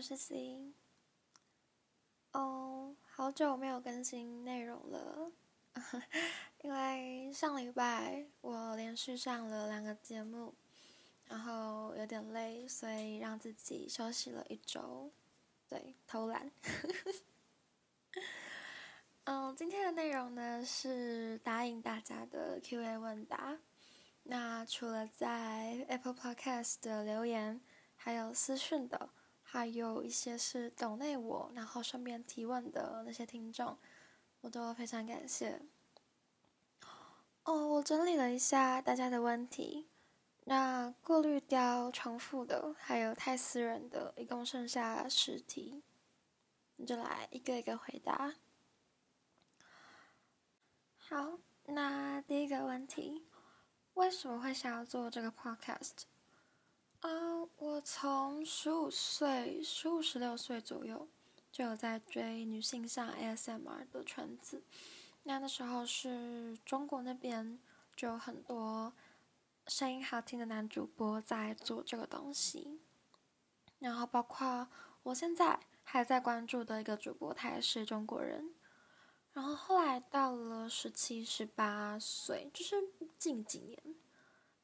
我是 C。哦，好久没有更新内容了，因为上礼拜我连续上了两个节目，然后有点累，所以让自己休息了一周。对，偷懒。嗯，今天的内容呢是答应大家的 Q&A 问答。那除了在 Apple Podcast 的留言，还有私讯的，还有一些是懂内我，然后顺便提问的那些听众，我都非常感谢。哦，我整理了一下大家的问题，那过滤掉重复的，还有太私人的，一共剩下十题，你就来一个一个回答。好，那第一个问题，为什么会想要做这个 podcast？啊，我从十五岁、十五、十六岁左右就有在追女性向 ASMR 的圈子。那那时候是中国那边就有很多声音好听的男主播在做这个东西。然后包括我现在还在关注的一个主播，他也是中国人。然后后来到了十七、十八岁，就是近几年，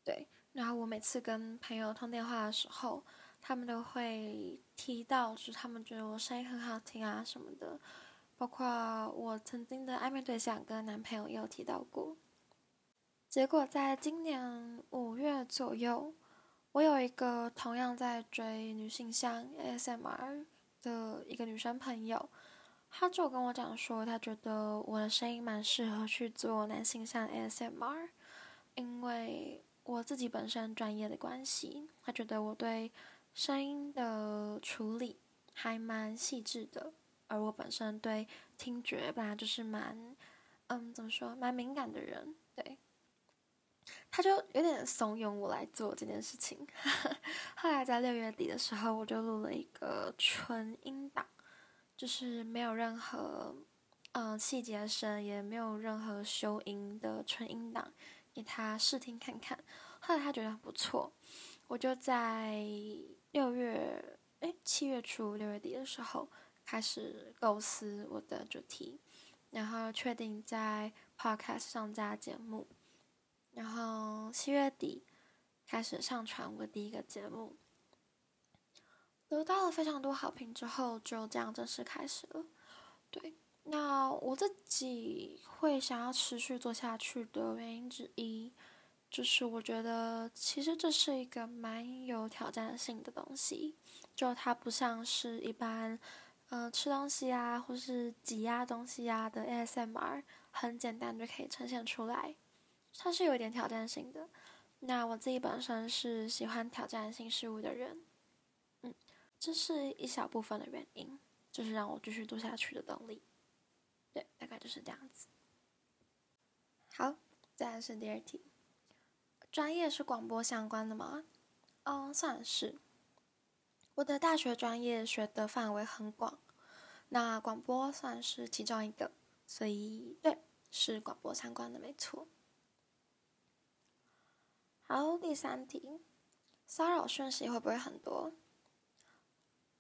对。然后我每次跟朋友通电话的时候，他们都会提到，就是他们觉得我声音很好听啊什么的。包括我曾经的暧昧对象跟男朋友也有提到过。结果在今年五月左右，我有一个同样在追女性向 ASMR 的一个女生朋友，她就跟我讲说，她觉得我的声音蛮适合去做男性向 ASMR，因为。我自己本身专业的关系，他觉得我对声音的处理还蛮细致的，而我本身对听觉本来就是蛮，嗯，怎么说，蛮敏感的人，对，他就有点怂恿我来做这件事情。后来在六月底的时候，我就录了一个纯音档，就是没有任何嗯细节声，也没有任何修音的纯音档。给他试听看看，后来他觉得很不错，我就在六月哎七月初六月底的时候开始构思我的主题，然后确定在 Podcast 上架节目，然后七月底开始上传我第一个节目，得到了非常多好评之后，就这样正式开始了，对。那我自己会想要持续做下去的原因之一，就是我觉得其实这是一个蛮有挑战性的东西，就它不像是一般，嗯，吃东西啊，或是挤压东西啊的 ASMR，很简单就可以呈现出来，它是有一点挑战性的。那我自己本身是喜欢挑战性事物的人，嗯，这是一小部分的原因，就是让我继续做下去的动力。大概就是这样子。好，再来是第二题。专业是广播相关的吗？嗯，算是。我的大学专业学的范围很广，那广播算是其中一个，所以对，是广播相关的，没错。好，第三题，骚扰讯息会不会很多？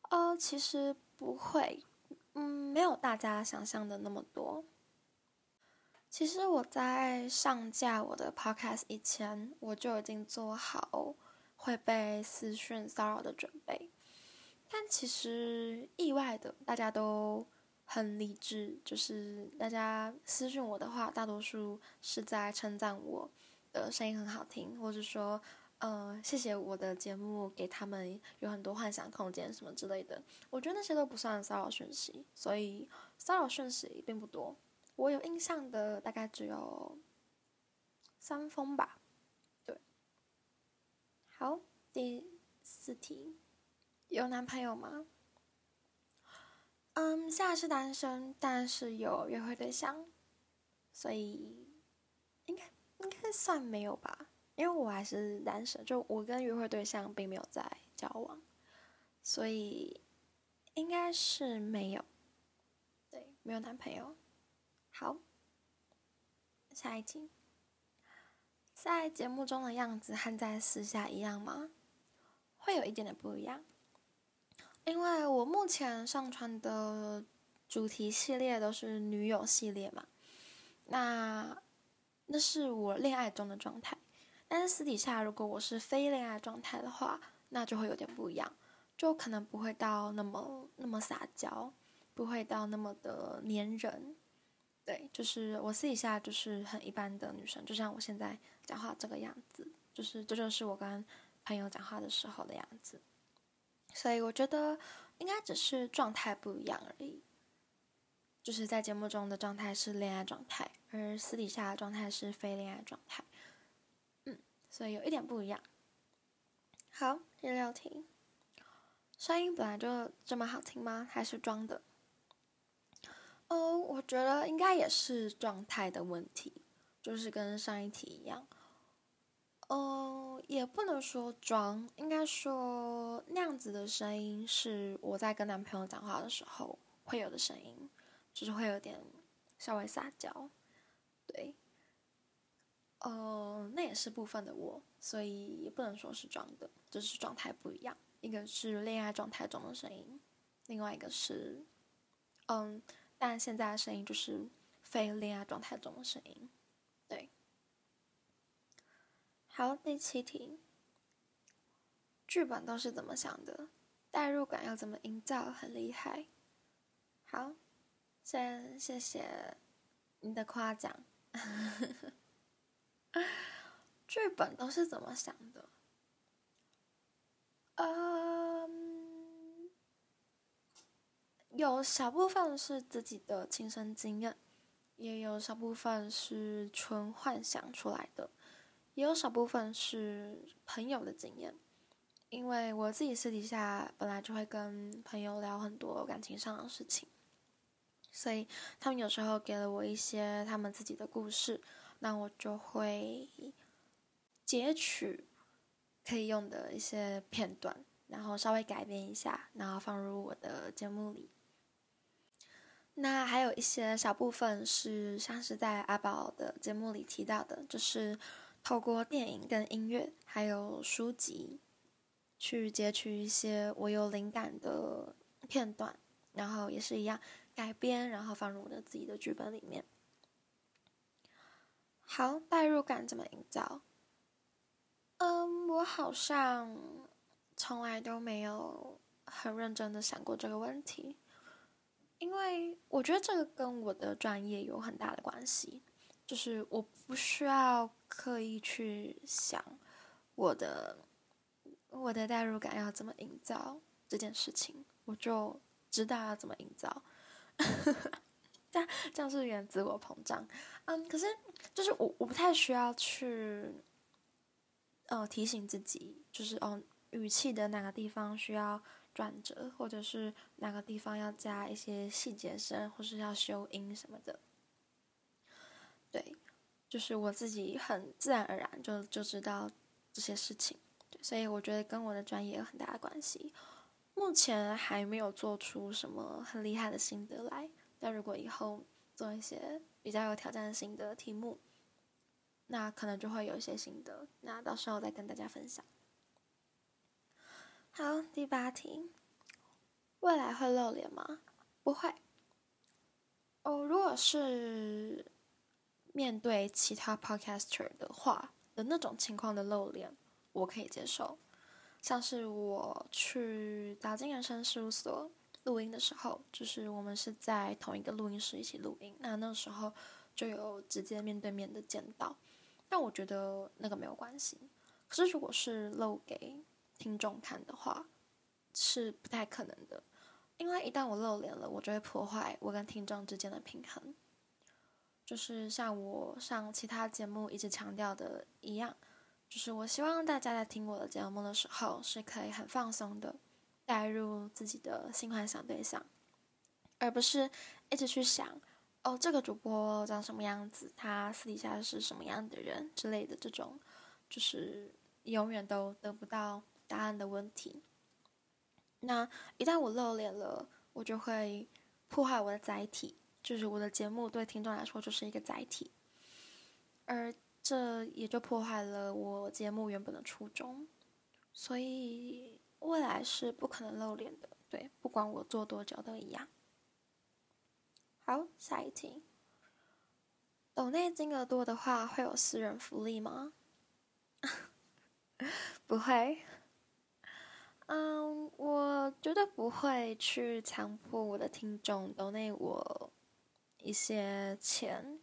呃，其实不会。嗯，没有大家想象的那么多。其实我在上架我的 podcast 以前，我就已经做好会被私讯骚扰的准备。但其实意外的，大家都很理智，就是大家私讯我的话，大多数是在称赞我的声音很好听，或者说。呃，谢谢我的节目给他们有很多幻想空间什么之类的，我觉得那些都不算骚扰讯息，所以骚扰讯息并不多。我有印象的大概只有三封吧。对，好，第四题，有男朋友吗？嗯，现在是单身，但是有约会对象，所以应该应该算没有吧。因为我还是单身，就我跟约会对象并没有在交往，所以应该是没有，对，没有男朋友。好，下一题，在节目中的样子和在私下一样吗？会有一点点不一样。因为我目前上传的主题系列都是女友系列嘛，那那是我恋爱中的状态。但是私底下，如果我是非恋爱状态的话，那就会有点不一样，就可能不会到那么那么撒娇，不会到那么的粘人。对，就是我私底下就是很一般的女生，就像我现在讲话这个样子，就是这就是我跟朋友讲话的时候的样子。所以我觉得应该只是状态不一样而已，就是在节目中的状态是恋爱状态，而私底下的状态是非恋爱状态。所以有一点不一样。好，第六题，声音本来就这么好听吗？还是装的？哦，我觉得应该也是状态的问题，就是跟上一题一样。嗯，也不能说装，应该说那样子的声音是我在跟男朋友讲话的时候会有的声音，就是会有点稍微撒娇，呃，那也是部分的我，所以也不能说是装的，就是状态不一样，一个是恋爱状态中的声音，另外一个是，嗯，但现在的声音就是非恋爱状态中的声音，对。好，第七题，剧本都是怎么想的？代入感要怎么营造？很厉害。好，先谢谢你的夸奖。剧本都是怎么想的？嗯，有小部分是自己的亲身经验，也有小部分是纯幻想出来的。也有少部分是朋友的经验，因为我自己私底下本来就会跟朋友聊很多感情上的事情，所以他们有时候给了我一些他们自己的故事，那我就会截取可以用的一些片段，然后稍微改编一下，然后放入我的节目里。那还有一些小部分是像是在阿宝的节目里提到的，就是。透过电影、跟音乐，还有书籍，去截取一些我有灵感的片段，然后也是一样改编，然后放入我的自己的剧本里面。好，代入感怎么营造？嗯，我好像从来都没有很认真的想过这个问题，因为我觉得这个跟我的专业有很大的关系。就是我不需要刻意去想我的我的代入感要怎么营造这件事情，我就知道要怎么营造。这样这样是有点自我膨胀。嗯，可是就是我我不太需要去呃提醒自己，就是哦语气的哪个地方需要转折，或者是哪个地方要加一些细节声，或是要修音什么的。对，就是我自己很自然而然就就知道这些事情，所以我觉得跟我的专业有很大的关系。目前还没有做出什么很厉害的心得来，但如果以后做一些比较有挑战性的题目，那可能就会有一些心得，那到时候再跟大家分享。好，第八题，未来会露脸吗？不会。哦，如果是。面对其他 podcaster 的话的那种情况的露脸，我可以接受。像是我去打金人生事务所录音的时候，就是我们是在同一个录音室一起录音，那那时候就有直接面对面的见到。但我觉得那个没有关系。可是如果是露给听众看的话，是不太可能的，因为一旦我露脸了，我就会破坏我跟听众之间的平衡。就是像我上其他节目一直强调的一样，就是我希望大家在听我的节目的时候，是可以很放松的，带入自己的新幻想对象，而不是一直去想，哦，这个主播长什么样子，他私底下是什么样的人之类的这种，就是永远都得不到答案的问题。那一旦我露脸了，我就会破坏我的载体。就是我的节目对听众来说就是一个载体，而这也就破坏了我节目原本的初衷，所以未来是不可能露脸的，对，不管我做多久都一样。好，下一题。抖内金额多的话，会有私人福利吗？不会。嗯，我绝对不会去强迫我的听众抖内我一些钱。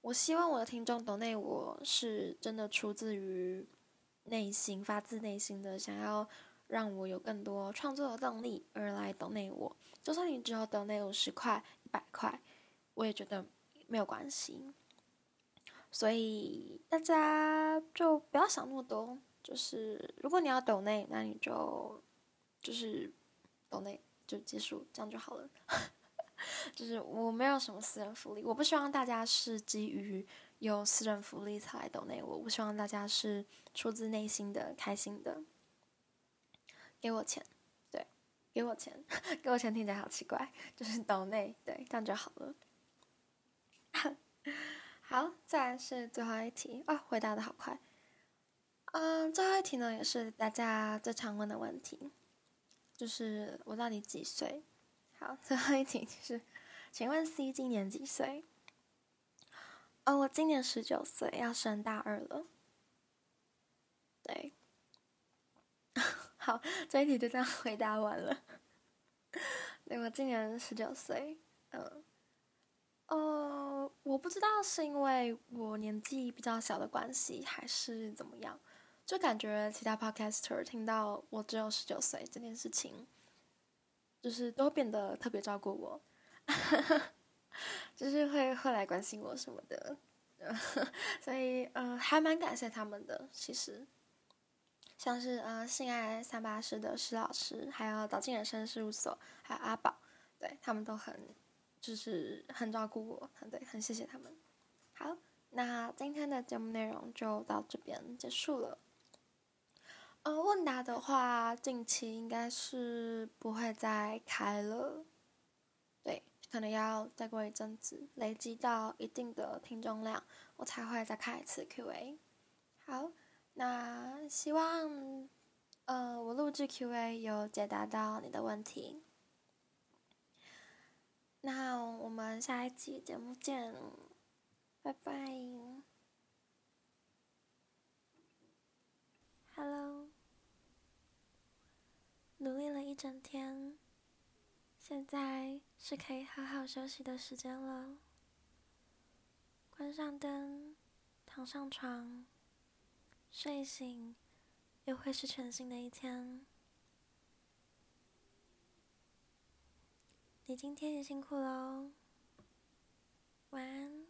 我希望我的听众抖内我是真的出自于内心、发自内心的想要让我有更多创作的动力而来抖内我。就算你只有抖内五十块、一百块，我也觉得没有关系。所以大家就不要想那么多，就是如果你要抖内，那你就就是抖内就结束，这样就好了。就是我没有什么私人福利，我不希望大家是基于有私人福利才来抖内我，我希望大家是出自内心的开心的，给我钱，对，给我钱，给我钱听起来好奇怪，就是岛内，对，这样就好了。好，再来是最后一题啊，回答的好快。嗯，最后一题呢，也是大家最常问的问题，就是我到底几岁？好，最后一题就是，请问 C 今年几岁？哦，我今年十九岁，要升大二了。对，好，这一题就这样回答完了。对，我今年十九岁，嗯。呃，我不知道是因为我年纪比较小的关系，还是怎么样，就感觉其他 podcaster 听到我只有十九岁这件事情，就是都变得特别照顾我，就是会会来关心我什么的，所以呃，还蛮感谢他们的。其实，像是呃，性爱三八师的施老师，还有导进人生事务所，还有阿宝，对他们都很。就是很照顾我，很对，很谢谢他们。好，那今天的节目内容就到这边结束了。呃，问答的话，近期应该是不会再开了。对，可能要再过一阵子，累积到一定的听众量，我才会再开一次 Q&A。好，那希望呃我录制 Q&A 有解答到你的问题。那我们下一期节目见，拜拜。Hello，努力了一整天，现在是可以好好休息的时间了。关上灯，躺上床，睡醒又会是全新的一天。你今天也辛苦了哦。晚安。